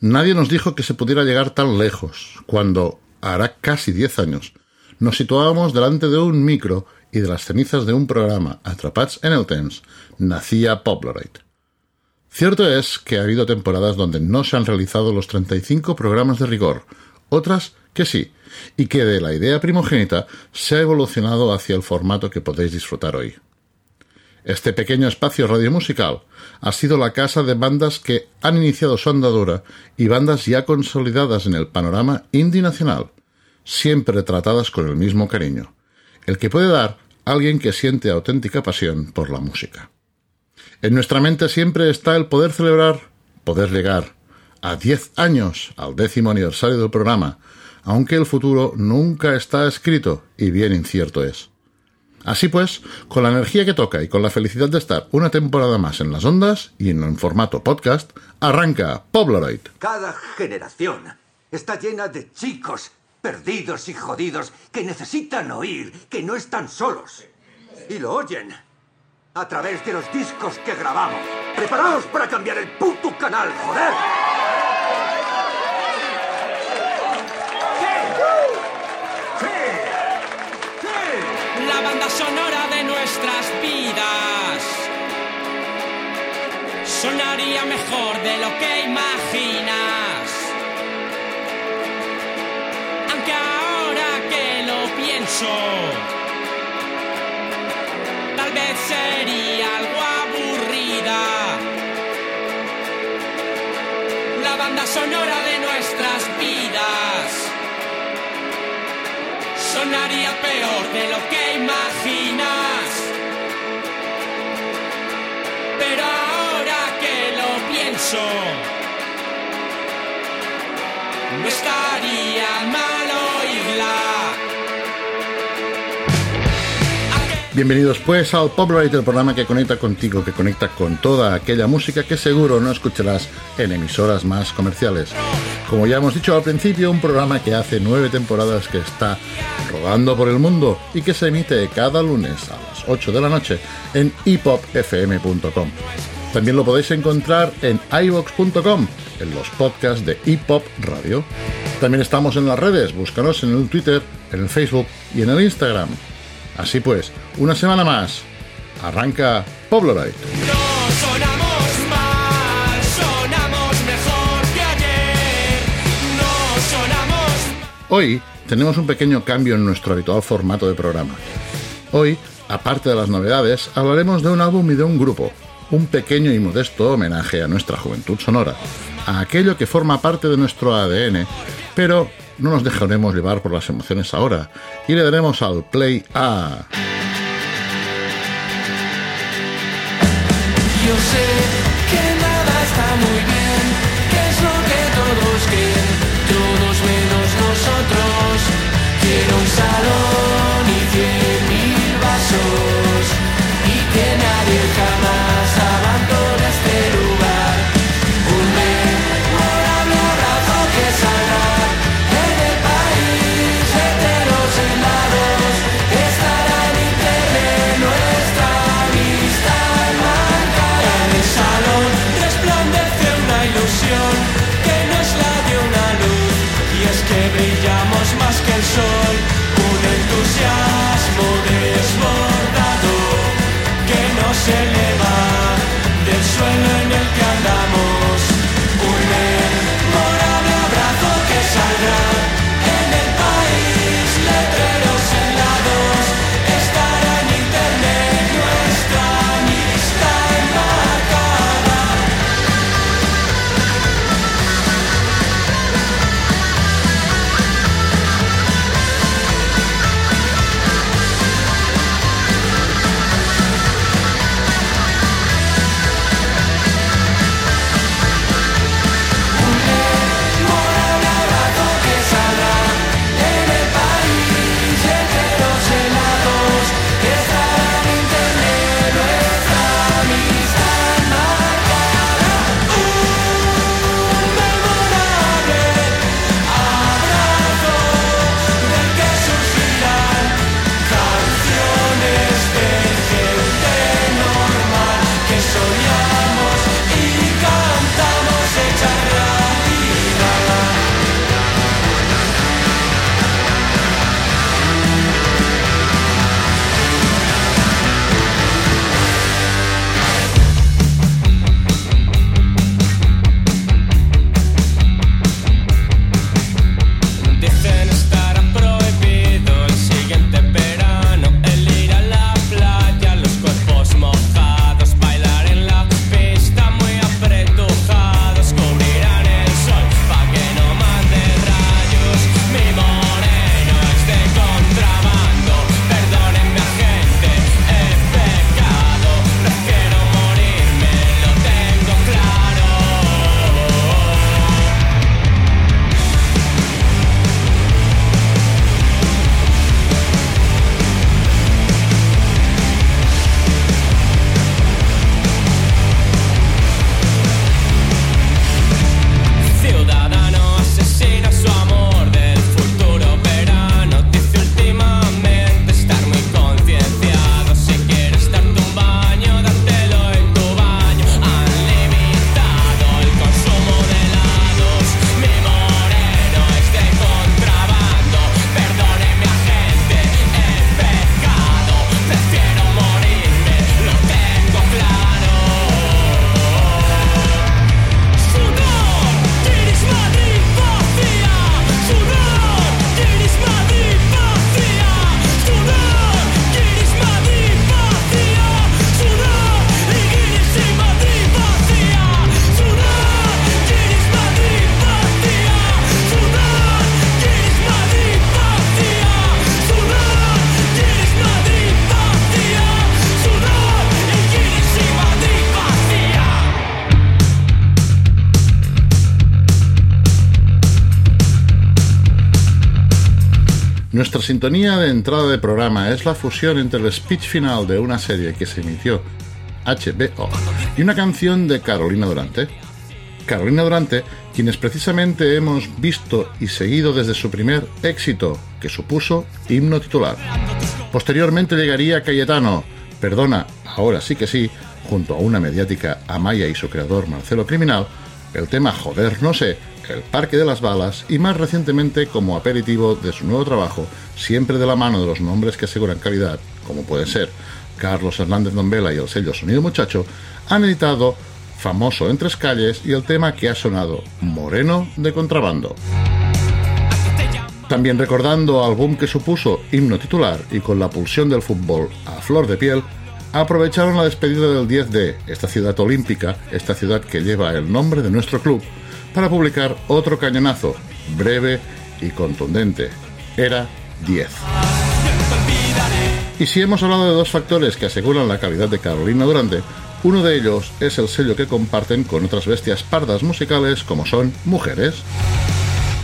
Nadie nos dijo que se pudiera llegar tan lejos, cuando, hará casi diez años, nos situábamos delante de un micro y de las cenizas de un programa Atrapats en el Temps, nacía Poplarite. Cierto es que ha habido temporadas donde no se han realizado los 35 programas de rigor, otras que sí, y que de la idea primogénita se ha evolucionado hacia el formato que podéis disfrutar hoy. Este pequeño espacio radiomusical ha sido la casa de bandas que han iniciado su andadura y bandas ya consolidadas en el panorama indie nacional, siempre tratadas con el mismo cariño, el que puede dar alguien que siente auténtica pasión por la música. En nuestra mente siempre está el poder celebrar, poder llegar a 10 años al décimo aniversario del programa, aunque el futuro nunca está escrito y bien incierto es. Así pues, con la energía que toca y con la felicidad de estar una temporada más en las ondas y en formato podcast, arranca Poblaroid. Cada generación está llena de chicos perdidos y jodidos que necesitan oír que no están solos. Y lo oyen a través de los discos que grabamos. ¡Preparaos para cambiar el puto canal, joder! La banda sonora de nuestras vidas sonaría mejor de lo que imaginas. Aunque ahora que lo pienso, tal vez sería algo aburrida. La banda sonora de nuestras vidas sonaría peor de lo que imaginas. Pero ahora que lo pienso, no estaría mal oírla. Bienvenidos pues al Poplight, el programa que conecta contigo, que conecta con toda aquella música que seguro no escucharás en emisoras más comerciales. Como ya hemos dicho al principio, un programa que hace nueve temporadas que está por el mundo y que se emite cada lunes a las 8 de la noche en hipopfm.com. También lo podéis encontrar en ivox.com, en los podcasts de Hip Hop Radio. También estamos en las redes, búscanos en el Twitter, en el Facebook y en el Instagram. Así pues, una semana más, arranca. No sonamos Hoy tenemos un pequeño cambio en nuestro habitual formato de programa. Hoy, aparte de las novedades, hablaremos de un álbum y de un grupo, un pequeño y modesto homenaje a nuestra juventud sonora, a aquello que forma parte de nuestro ADN, pero no nos dejaremos llevar por las emociones ahora y le daremos al play a... que nadie Sintonía de entrada de programa es la fusión entre el speech final de una serie que se emitió HBO y una canción de Carolina Durante. Carolina Durante, quienes precisamente hemos visto y seguido desde su primer éxito, que supuso himno titular. Posteriormente llegaría Cayetano, Perdona, ahora sí que sí, junto a una mediática Amaya y su creador Marcelo Criminal, el tema Joder no sé, El Parque de las Balas y más recientemente como aperitivo de su nuevo trabajo, siempre de la mano de los nombres que aseguran calidad, como pueden ser Carlos Hernández Nombela y el sello Sonido Muchacho, han editado Famoso en tres calles y el tema que ha sonado Moreno de Contrabando. También recordando al boom que supuso himno titular y con la pulsión del fútbol a flor de piel, aprovecharon la despedida del 10D, esta ciudad olímpica, esta ciudad que lleva el nombre de nuestro club, para publicar otro cañonazo, breve y contundente. Era 10. Y si hemos hablado de dos factores que aseguran la calidad de Carolina Durante, uno de ellos es el sello que comparten con otras bestias pardas musicales como son Mujeres.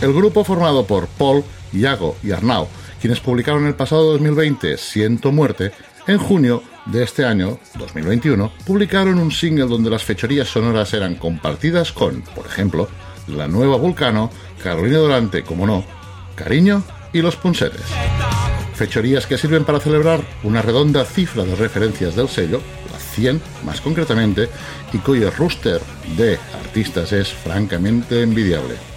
El grupo formado por Paul, Iago y Arnau, quienes publicaron el pasado 2020 Siento Muerte, en junio de este año, 2021, publicaron un single donde las fechorías sonoras eran compartidas con, por ejemplo, la nueva Vulcano, Carolina Durante, como no, Cariño y Los Punsetes. Fechorías que sirven para celebrar una redonda cifra de referencias del sello, las 100 más concretamente, y cuyo rooster de artistas es francamente envidiable.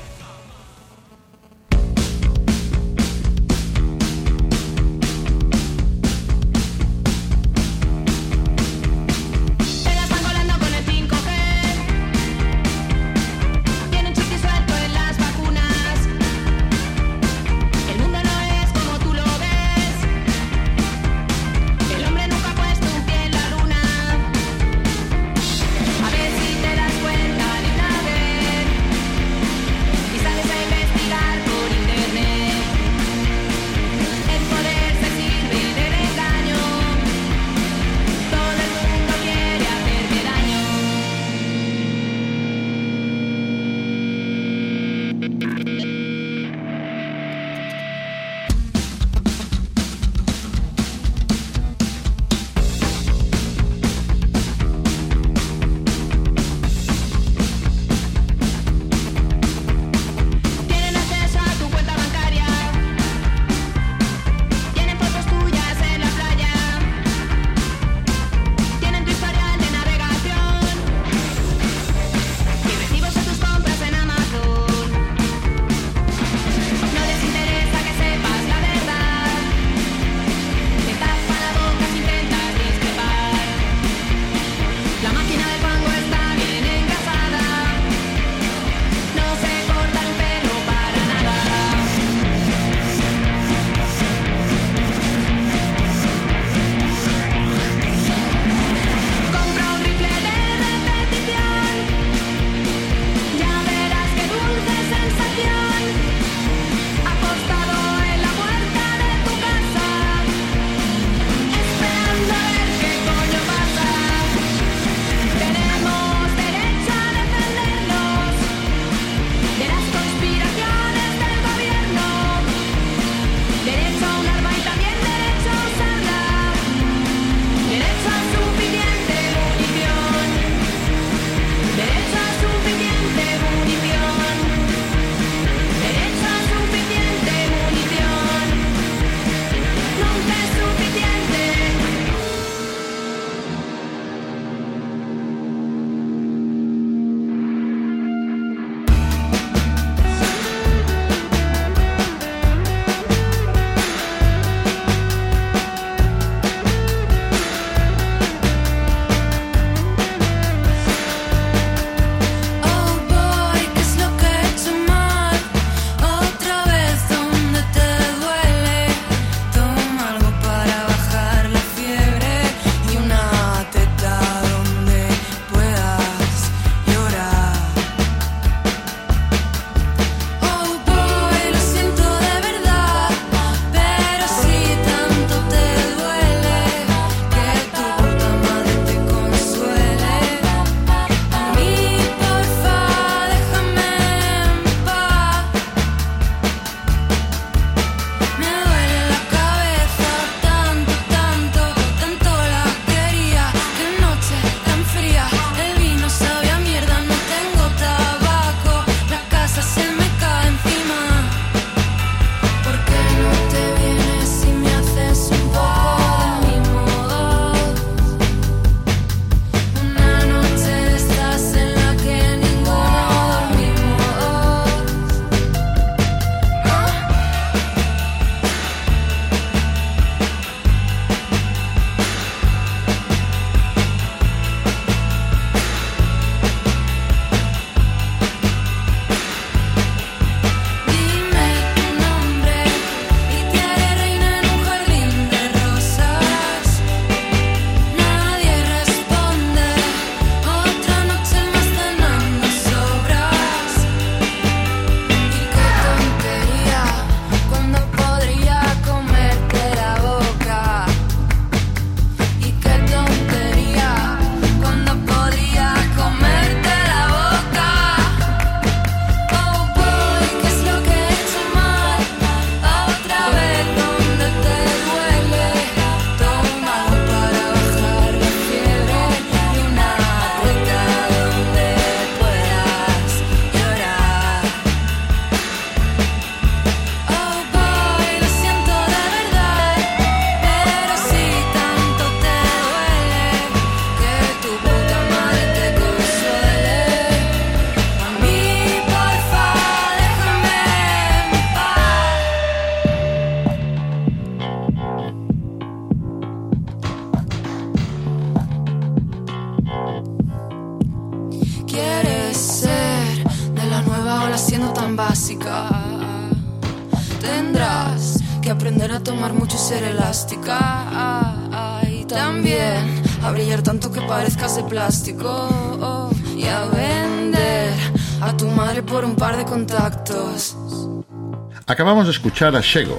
Acabamos de escuchar a Shego.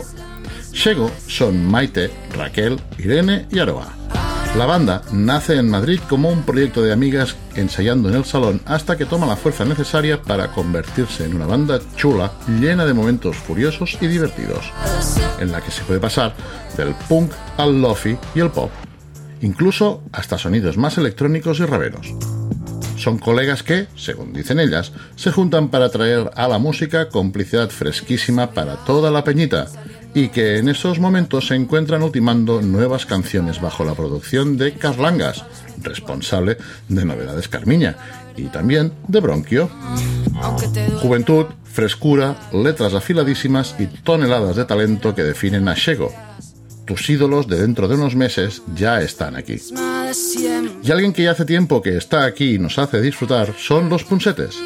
Shego son Maite, Raquel, Irene y Aroa. La banda nace en Madrid como un proyecto de amigas ensayando en el salón hasta que toma la fuerza necesaria para convertirse en una banda chula llena de momentos furiosos y divertidos, en la que se puede pasar del punk al lofi y el pop, incluso hasta sonidos más electrónicos y raveros. Son colegas que, según dicen ellas, se juntan para traer a la música complicidad fresquísima para toda la peñita y que en estos momentos se encuentran ultimando nuevas canciones bajo la producción de Carlangas, responsable de Novedades Carmiña, y también de Bronquio. Juventud, frescura, letras afiladísimas y toneladas de talento que definen a Shego. Tus ídolos de dentro de unos meses ya están aquí. Y alguien que ya hace tiempo que está aquí y nos hace disfrutar son los Punsetes,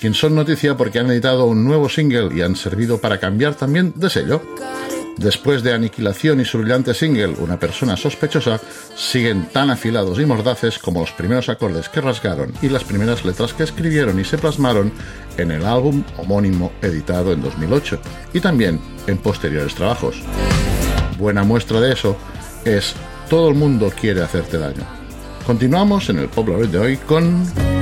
quien son noticia porque han editado un nuevo single y han servido para cambiar también de sello. Después de Aniquilación y su brillante single Una persona sospechosa, siguen tan afilados y mordaces como los primeros acordes que rasgaron y las primeras letras que escribieron y se plasmaron en el álbum homónimo editado en 2008 y también en posteriores trabajos. Buena muestra de eso es Todo el mundo quiere hacerte daño. Continuamos en el Pop de hoy con...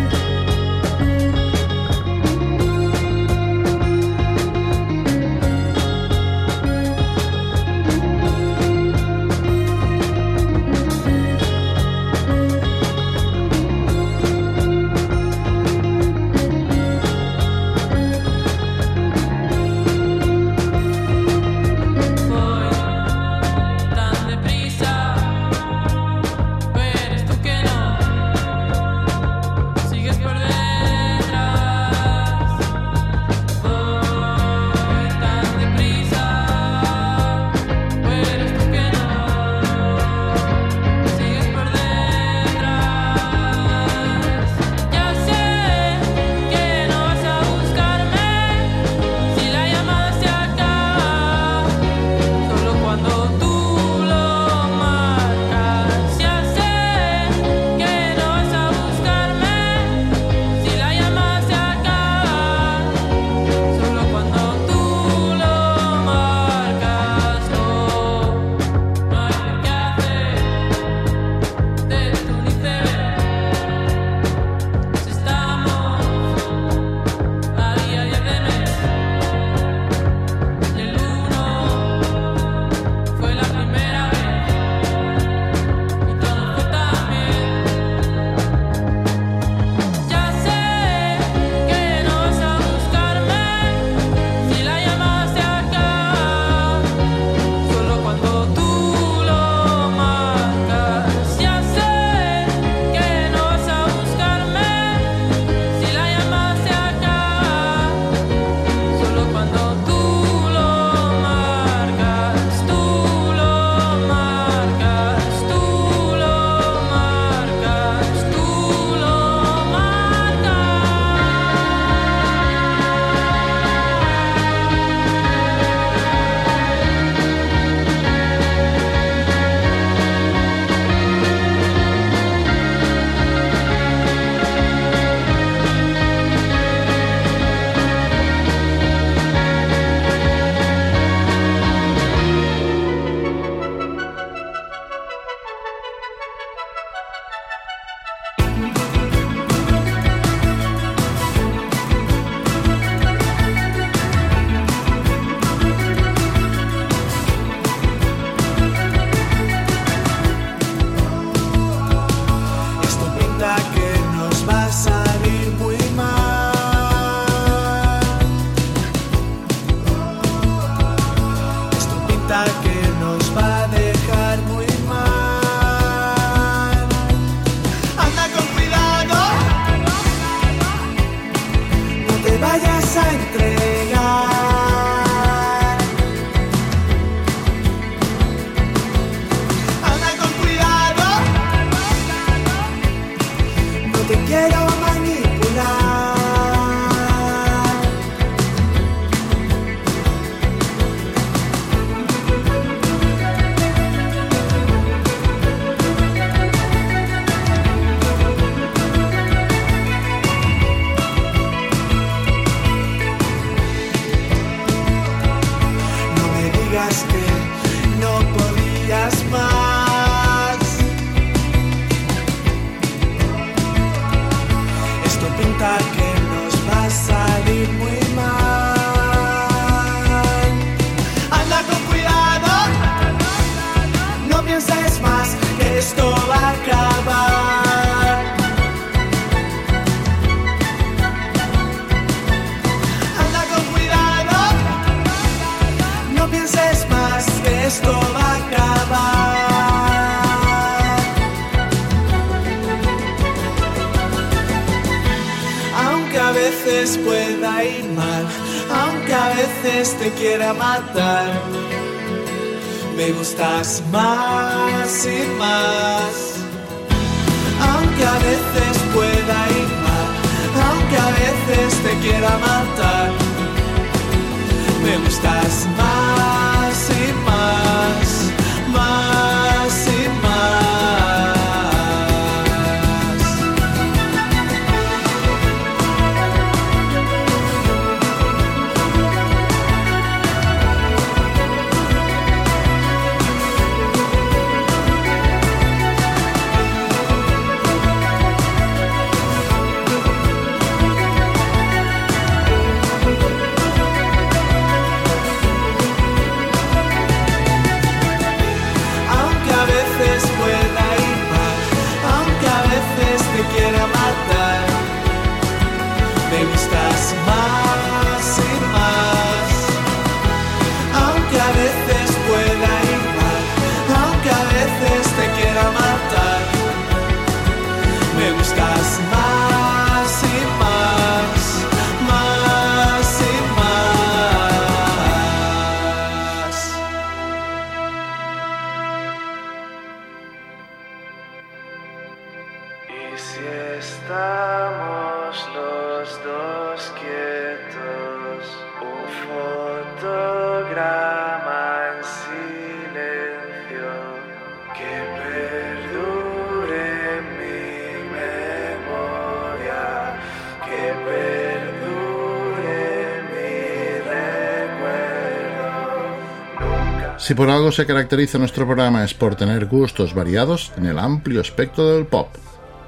Si por algo se caracteriza nuestro programa es por tener gustos variados en el amplio espectro del pop.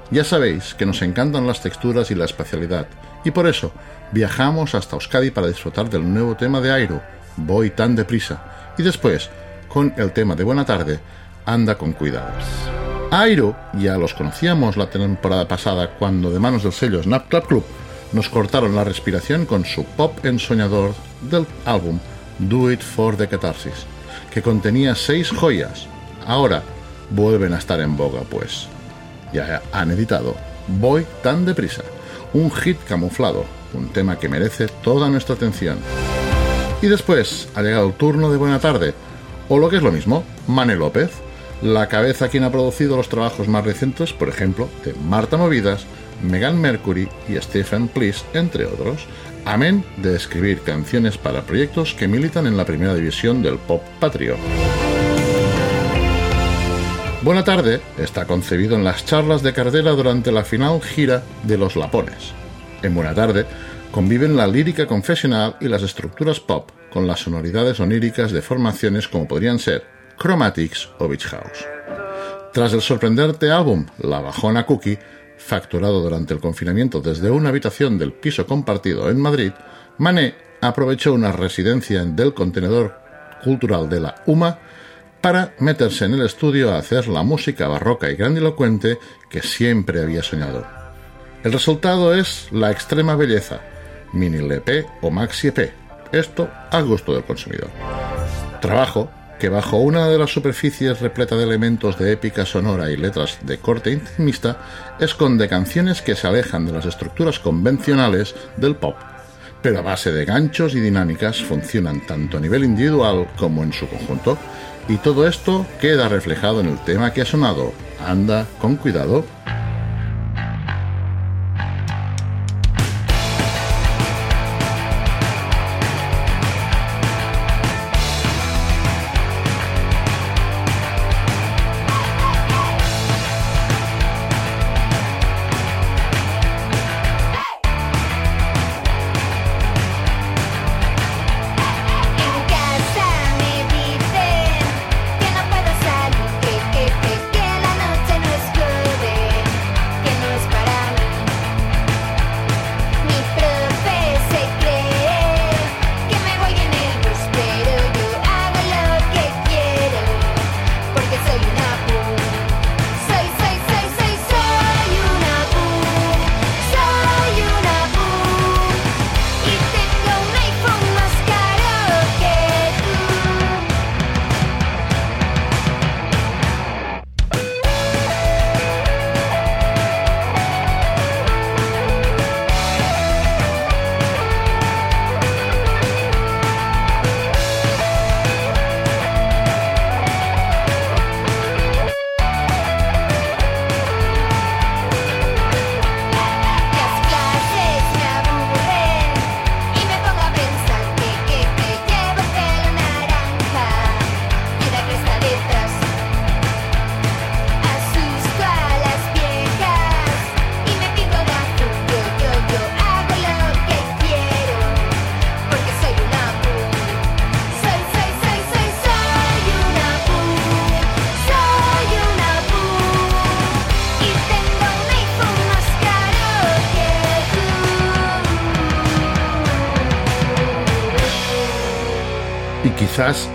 Ya sabéis que nos encantan las texturas y la espacialidad, y por eso viajamos hasta Euskadi para disfrutar del nuevo tema de Airo, Voy tan deprisa, y después, con el tema de Buena tarde, Anda con cuidado. Airo ya los conocíamos la temporada pasada cuando de manos del sello Snap Club Club nos cortaron la respiración con su pop ensoñador del álbum Do It for the Catharsis, que contenía seis joyas. Ahora vuelven a estar en boga, pues. Ya han editado Voy tan deprisa, un hit camuflado, un tema que merece toda nuestra atención. Y después ha llegado el turno de Buena Tarde, o lo que es lo mismo, Mane López, la cabeza quien ha producido los trabajos más recientes, por ejemplo, de Marta Movidas, Megan Mercury y Stephen Please, entre otros, amén de escribir canciones para proyectos que militan en la primera división del pop patrio. Buena tarde está concebido en las charlas de Cardela durante la final gira de Los Lapones. En Buena tarde conviven la lírica confesional y las estructuras pop con las sonoridades oníricas de formaciones como podrían ser Chromatics o Beach House. Tras el sorprendente álbum La Bajona Cookie, facturado durante el confinamiento desde una habitación del piso compartido en Madrid, Mané aprovechó una residencia del contenedor cultural de la UMA para meterse en el estudio a hacer la música barroca y grandilocuente que siempre había soñado. El resultado es la extrema belleza, mini LP o maxi EP, esto al gusto del consumidor. Trabajo que bajo una de las superficies repleta de elementos de épica sonora y letras de corte intimista, esconde canciones que se alejan de las estructuras convencionales del pop, pero a base de ganchos y dinámicas funcionan tanto a nivel individual como en su conjunto, y todo esto queda reflejado en el tema que ha sonado. Anda con cuidado.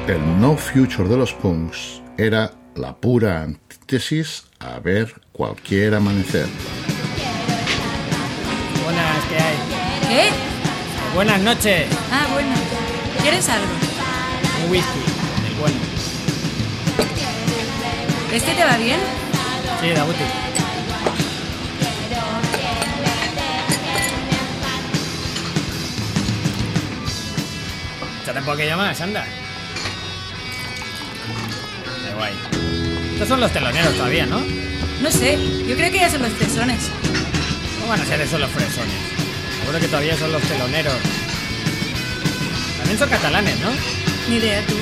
El no future de los punks era la pura antítesis a ver cualquier amanecer. Buenas, ¿qué hay? ¿Qué? Buenas noches. Ah, bueno. ¿Quieres algo? Un whisky, el bueno. ¿Este te va bien? Sí, da útil. Échate un poquillo más, anda. Guay. Estos son los teloneros todavía, ¿no? No sé, yo creo que ya son los fresones. ¿Cómo van a ser esos los fresones? Seguro que todavía son los teloneros. También son catalanes, ¿no? Ni idea tú.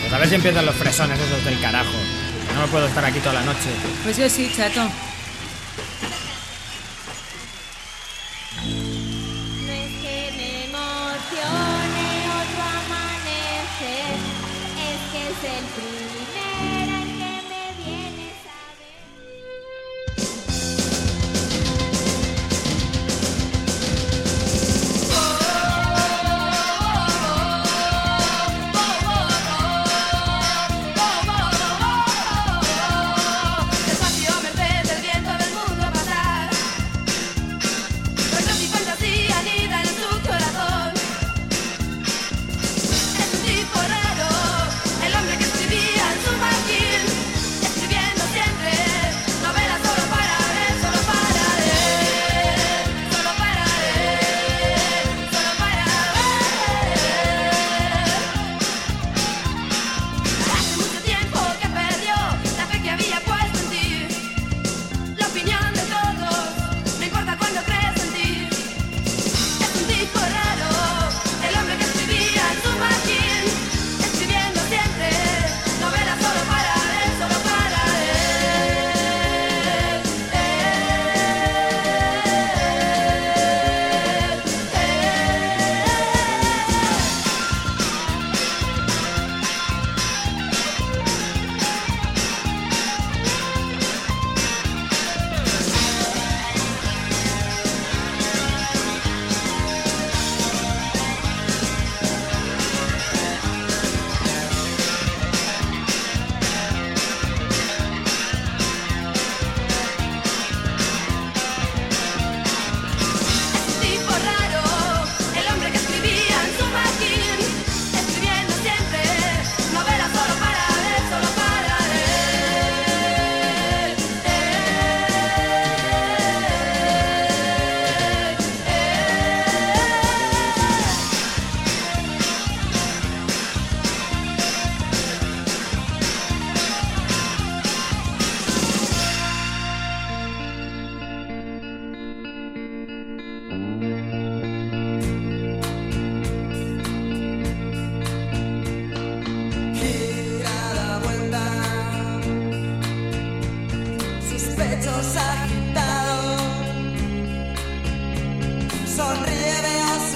Pues a ver si empiezan los fresones esos del carajo. No me puedo estar aquí toda la noche. Pues yo sí, chato.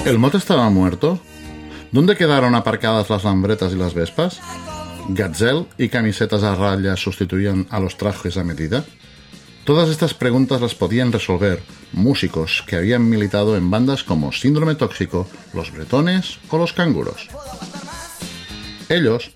¿El mote estaba muerto? ¿Dónde quedaron aparcadas las lambretas y las vespas? ¿Gazelle y camisetas a rayas sustituían a los trajes a medida? Todas estas preguntas las podían resolver músicos que habían militado en bandas como Síndrome Tóxico, Los Bretones o Los Canguros. Ellos,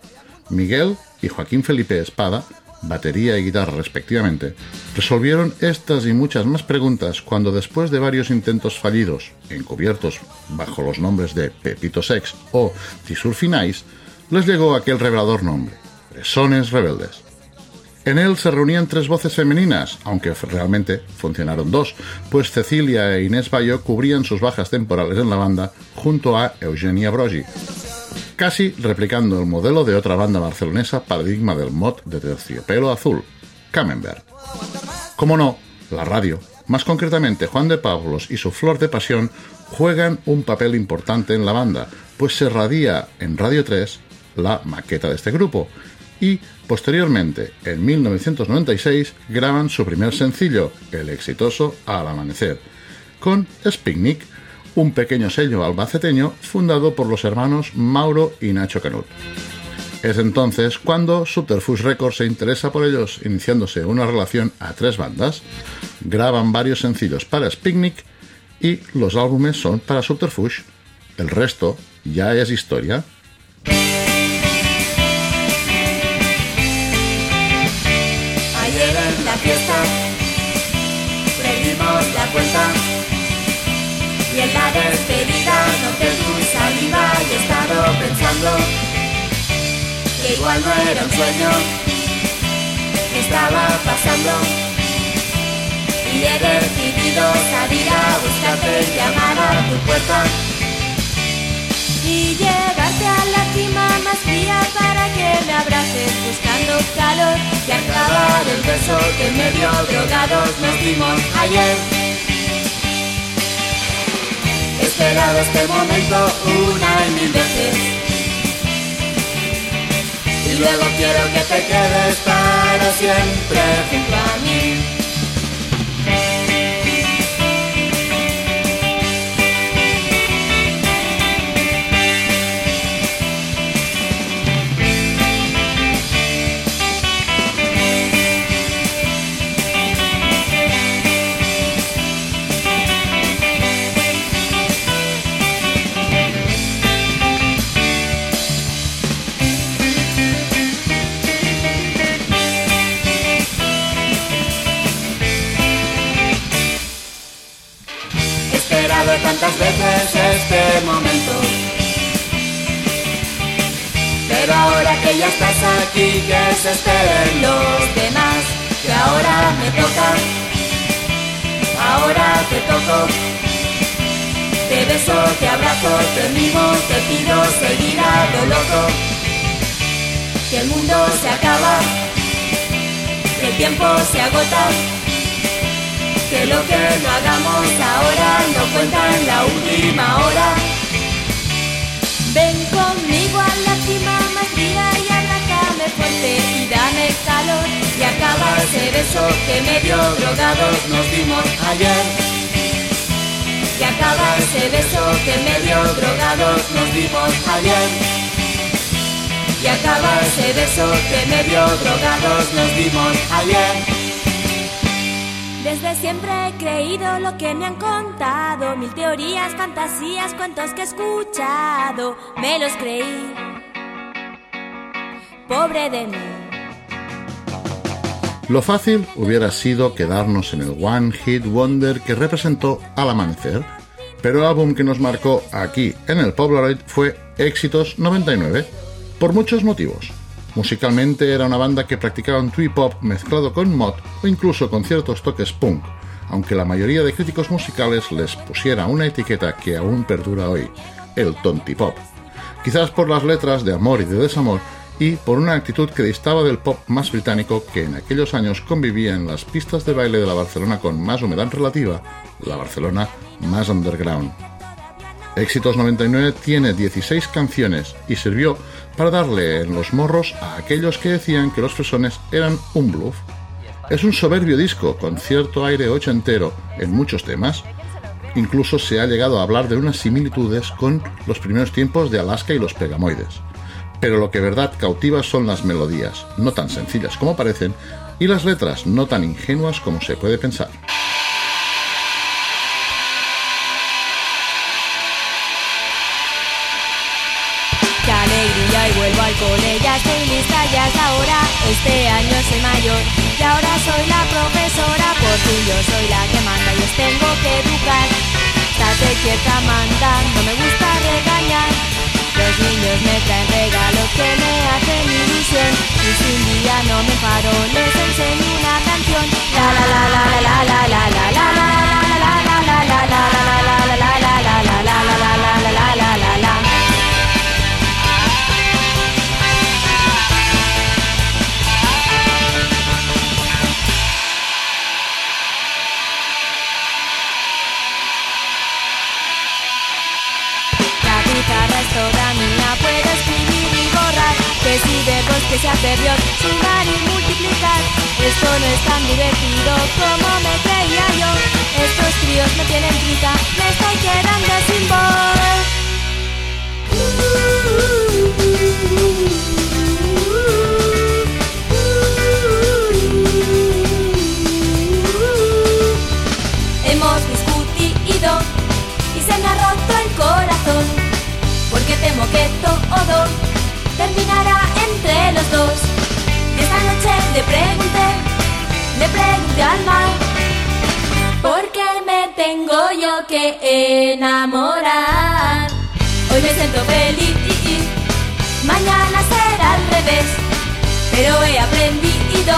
Miguel y Joaquín Felipe Espada, batería y guitarra respectivamente, resolvieron estas y muchas más preguntas cuando después de varios intentos fallidos, encubiertos bajo los nombres de Pepito Sex o Tisurfinais, les llegó aquel revelador nombre, Fresones Rebeldes. En él se reunían tres voces femeninas, aunque realmente funcionaron dos, pues Cecilia e Inés Bayo cubrían sus bajas temporales en la banda junto a Eugenia Brogi, casi replicando el modelo de otra banda barcelonesa paradigma del mod de terciopelo azul, Camembert. Como no, la radio, más concretamente Juan de Pablos y su Flor de Pasión, juegan un papel importante en la banda, pues se radia en Radio 3 la maqueta de este grupo, y posteriormente, en 1996, graban su primer sencillo, el exitoso Al Amanecer, con Spignic, un pequeño sello albaceteño fundado por los hermanos Mauro y Nacho Canut. Es entonces cuando Subterfuge Records se interesa por ellos, iniciándose una relación a tres bandas. Graban varios sencillos para Spignic y los álbumes son para Subterfuge. El resto ya es historia. Que igual no era un sueño, que estaba pasando. Y he decidido salir a buscarte y llamar a tu puerta. Y llevarte a la cima más fría para que me abraces buscando calor y acabar el beso que medio drogados nos dimos ayer. Esperado este momento una y mil veces. Y luego quiero que te quedes para siempre junto a mí. Este momento. Pero ahora que ya estás aquí, que se esperen los demás, que ahora me toca, ahora te toco. Te beso, te abrazo, te mimo, te pido seguir a lo loco. Que el mundo se acaba, que el tiempo se agota. Que lo que no hagamos ahora no cuenta en la última hora. Ven conmigo a la cima más fría y abrázame fuerte y dame calor. Y acaba ese beso que medio drogados nos dimos ayer. Y acaba ese beso que medio drogados nos dimos ayer. Y acaba ese beso que medio drogados nos dimos ayer. Desde siempre he creído lo que me han contado, mil teorías, fantasías, cuentos que he escuchado, me los creí. Pobre de mí. Lo fácil hubiera sido quedarnos en el One Hit Wonder que representó Al Amanecer, pero el álbum que nos marcó aquí en el Polaroid fue Éxitos 99, por muchos motivos. Musicalmente era una banda que practicaba un twee pop mezclado con mod o incluso con ciertos toques punk, aunque la mayoría de críticos musicales les pusiera una etiqueta que aún perdura hoy, el tontipop. Quizás por las letras de amor y de desamor y por una actitud que distaba del pop más británico que en aquellos años convivía en las pistas de baile de la Barcelona con más humedad relativa, la Barcelona más underground. Éxitos 99 tiene 16 canciones y sirvió para darle en los morros a aquellos que decían que los fresones eran un bluff. Es un soberbio disco con cierto aire ochentero en muchos temas. Incluso se ha llegado a hablar de unas similitudes con los primeros tiempos de Alaska y los Pegamoides. Pero lo que verdad cautiva son las melodías, no tan sencillas como parecen, y las letras no tan ingenuas como se puede pensar. y ahora soy la profesora por ti yo soy la que manda y os tengo que educar. Estate quieta, manda, no me gusta regañar. Los niños me traen regalos que me hacen ilusión y si un día no me paro les enseño una canción. La la la la la la la. la. Que sea anterior, sumar y multiplicar. Esto no es tan divertido como me creía yo. Estos críos me tienen grita, me estoy quedando sin voz. Hemos discutido y se me ha roto el corazón Porque temo que todo terminará Y esta noche le pregunté, le pregunté al mar ¿Por qué me tengo yo que enamorar. Hoy me siento feliz, mañana será al revés, pero he aprendido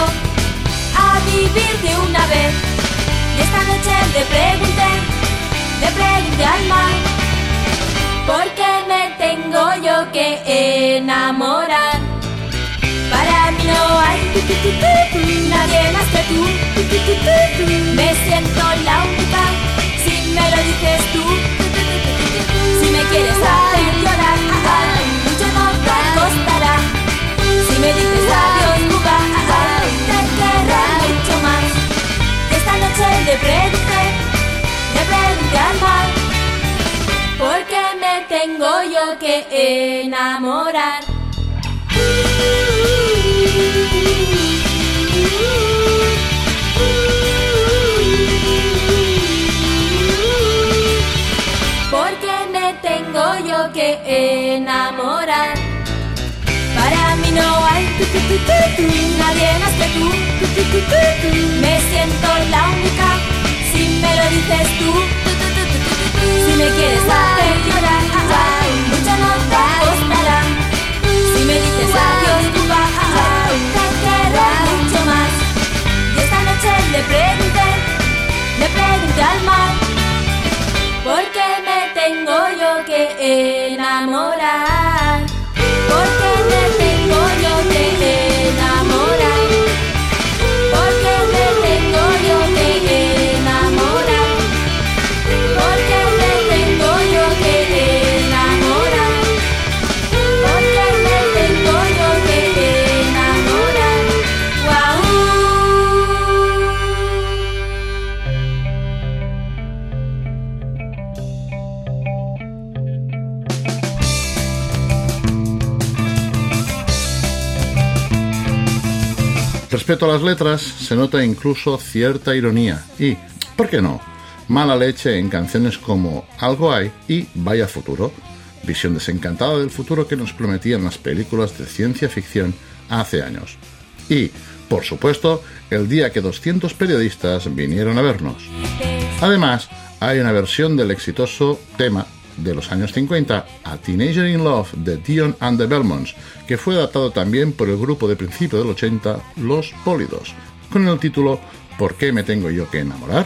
a vivir de una vez. Y esta noche le pregunté, le pregunté al mar, ¿por qué me tengo yo que enamorar? Me siento la única si me lo dices tú. Si me quieres hacer llorar, mucho no te costará. Si me dices adiós, buga, te querré mucho más. Esta noche le pregunté, le pregunté al mar, ¿por qué me tengo yo que enamorar? Enamorar. Para mí no hay nadie más que tú. Me siento la única si me lo dices tú. Si me quieres hacer llorar, mucho no te costará. Si me dices adiós, tú vas te quiero mucho más. Y esta noche le pregunté, le pregunté al mar, ¿por qué me tengo yo que Respecto a las letras, se nota incluso cierta ironía y, ¿por qué no?, mala leche en canciones como Algo hay y Vaya Futuro, visión desencantada del futuro que nos prometían las películas de ciencia ficción hace años. Y, por supuesto, el día que 200 periodistas vinieron a vernos. Además, hay una versión del exitoso tema de los años 50, A Teenager in Love de Dion and the Belmonts, que fue adaptado también por el grupo de principio del 80, Los Pólidos, con el título ¿Por qué me tengo yo que enamorar?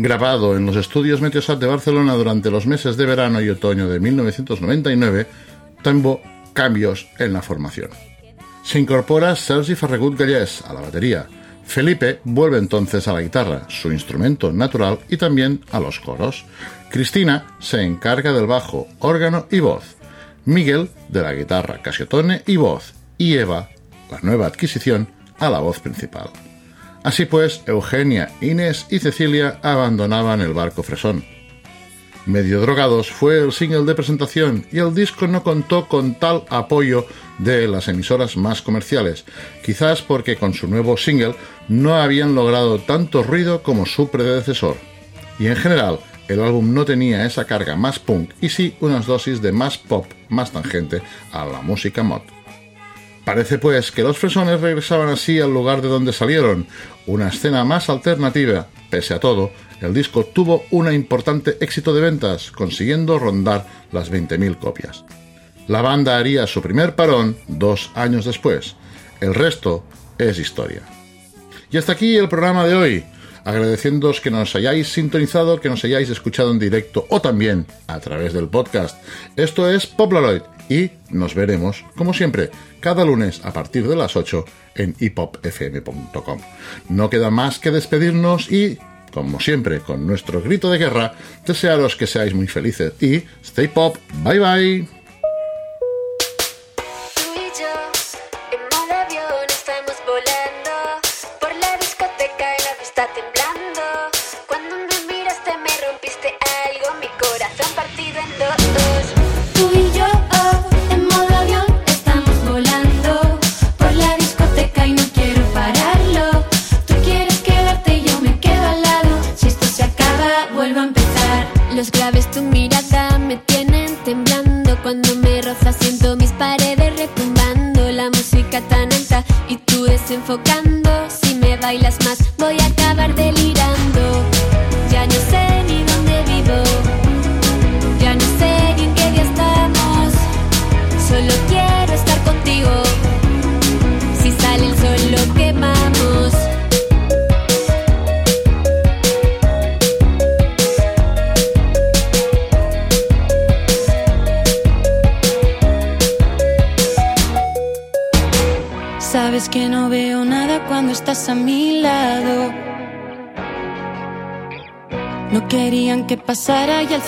Grabado en los estudios Meteosat de Barcelona durante los meses de verano y otoño de 1999, tuvo cambios en la formación. Se incorpora Sergi Ferregut Gallés a la batería. Felipe vuelve entonces a la guitarra, su instrumento natural, y también a los coros. Cristina se encarga del bajo, órgano y voz. Miguel de la guitarra, casiotone y voz. Y Eva, la nueva adquisición, a la voz principal. Así pues, Eugenia, Inés y Cecilia abandonaban el barco fresón. Medio Drogados fue el single de presentación y el disco no contó con tal apoyo de las emisoras más comerciales, quizás porque con su nuevo single no habían logrado tanto ruido como su predecesor. Y en general, el álbum no tenía esa carga más punk y sí unas dosis de más pop, más tangente a la música mod. Parece pues que los fresones regresaban así al lugar de donde salieron, una escena más alternativa. Pese a todo, el disco tuvo un importante éxito de ventas, consiguiendo rondar las 20.000 copias. La banda haría su primer parón dos años después. El resto es historia. Y hasta aquí el programa de hoy agradeciéndoos que nos hayáis sintonizado, que nos hayáis escuchado en directo o también a través del podcast. Esto es Poplaloid y nos veremos, como siempre, cada lunes a partir de las 8 en hipopfm.com. No queda más que despedirnos y, como siempre, con nuestro grito de guerra, desearos que seáis muy felices y stay pop, bye bye.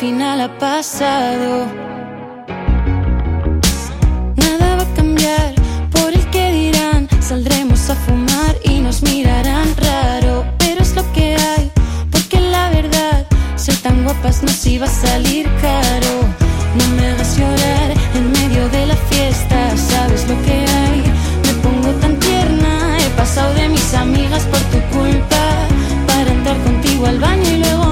final ha pasado. Nada va a cambiar por el que dirán. Saldremos a fumar y nos mirarán raro. Pero es lo que hay, porque la verdad, ser tan guapas nos iba a salir caro. No me hagas llorar en medio de la fiesta. Sabes lo que hay, me pongo tan tierna. He pasado de mis amigas por tu culpa para entrar contigo al baño y luego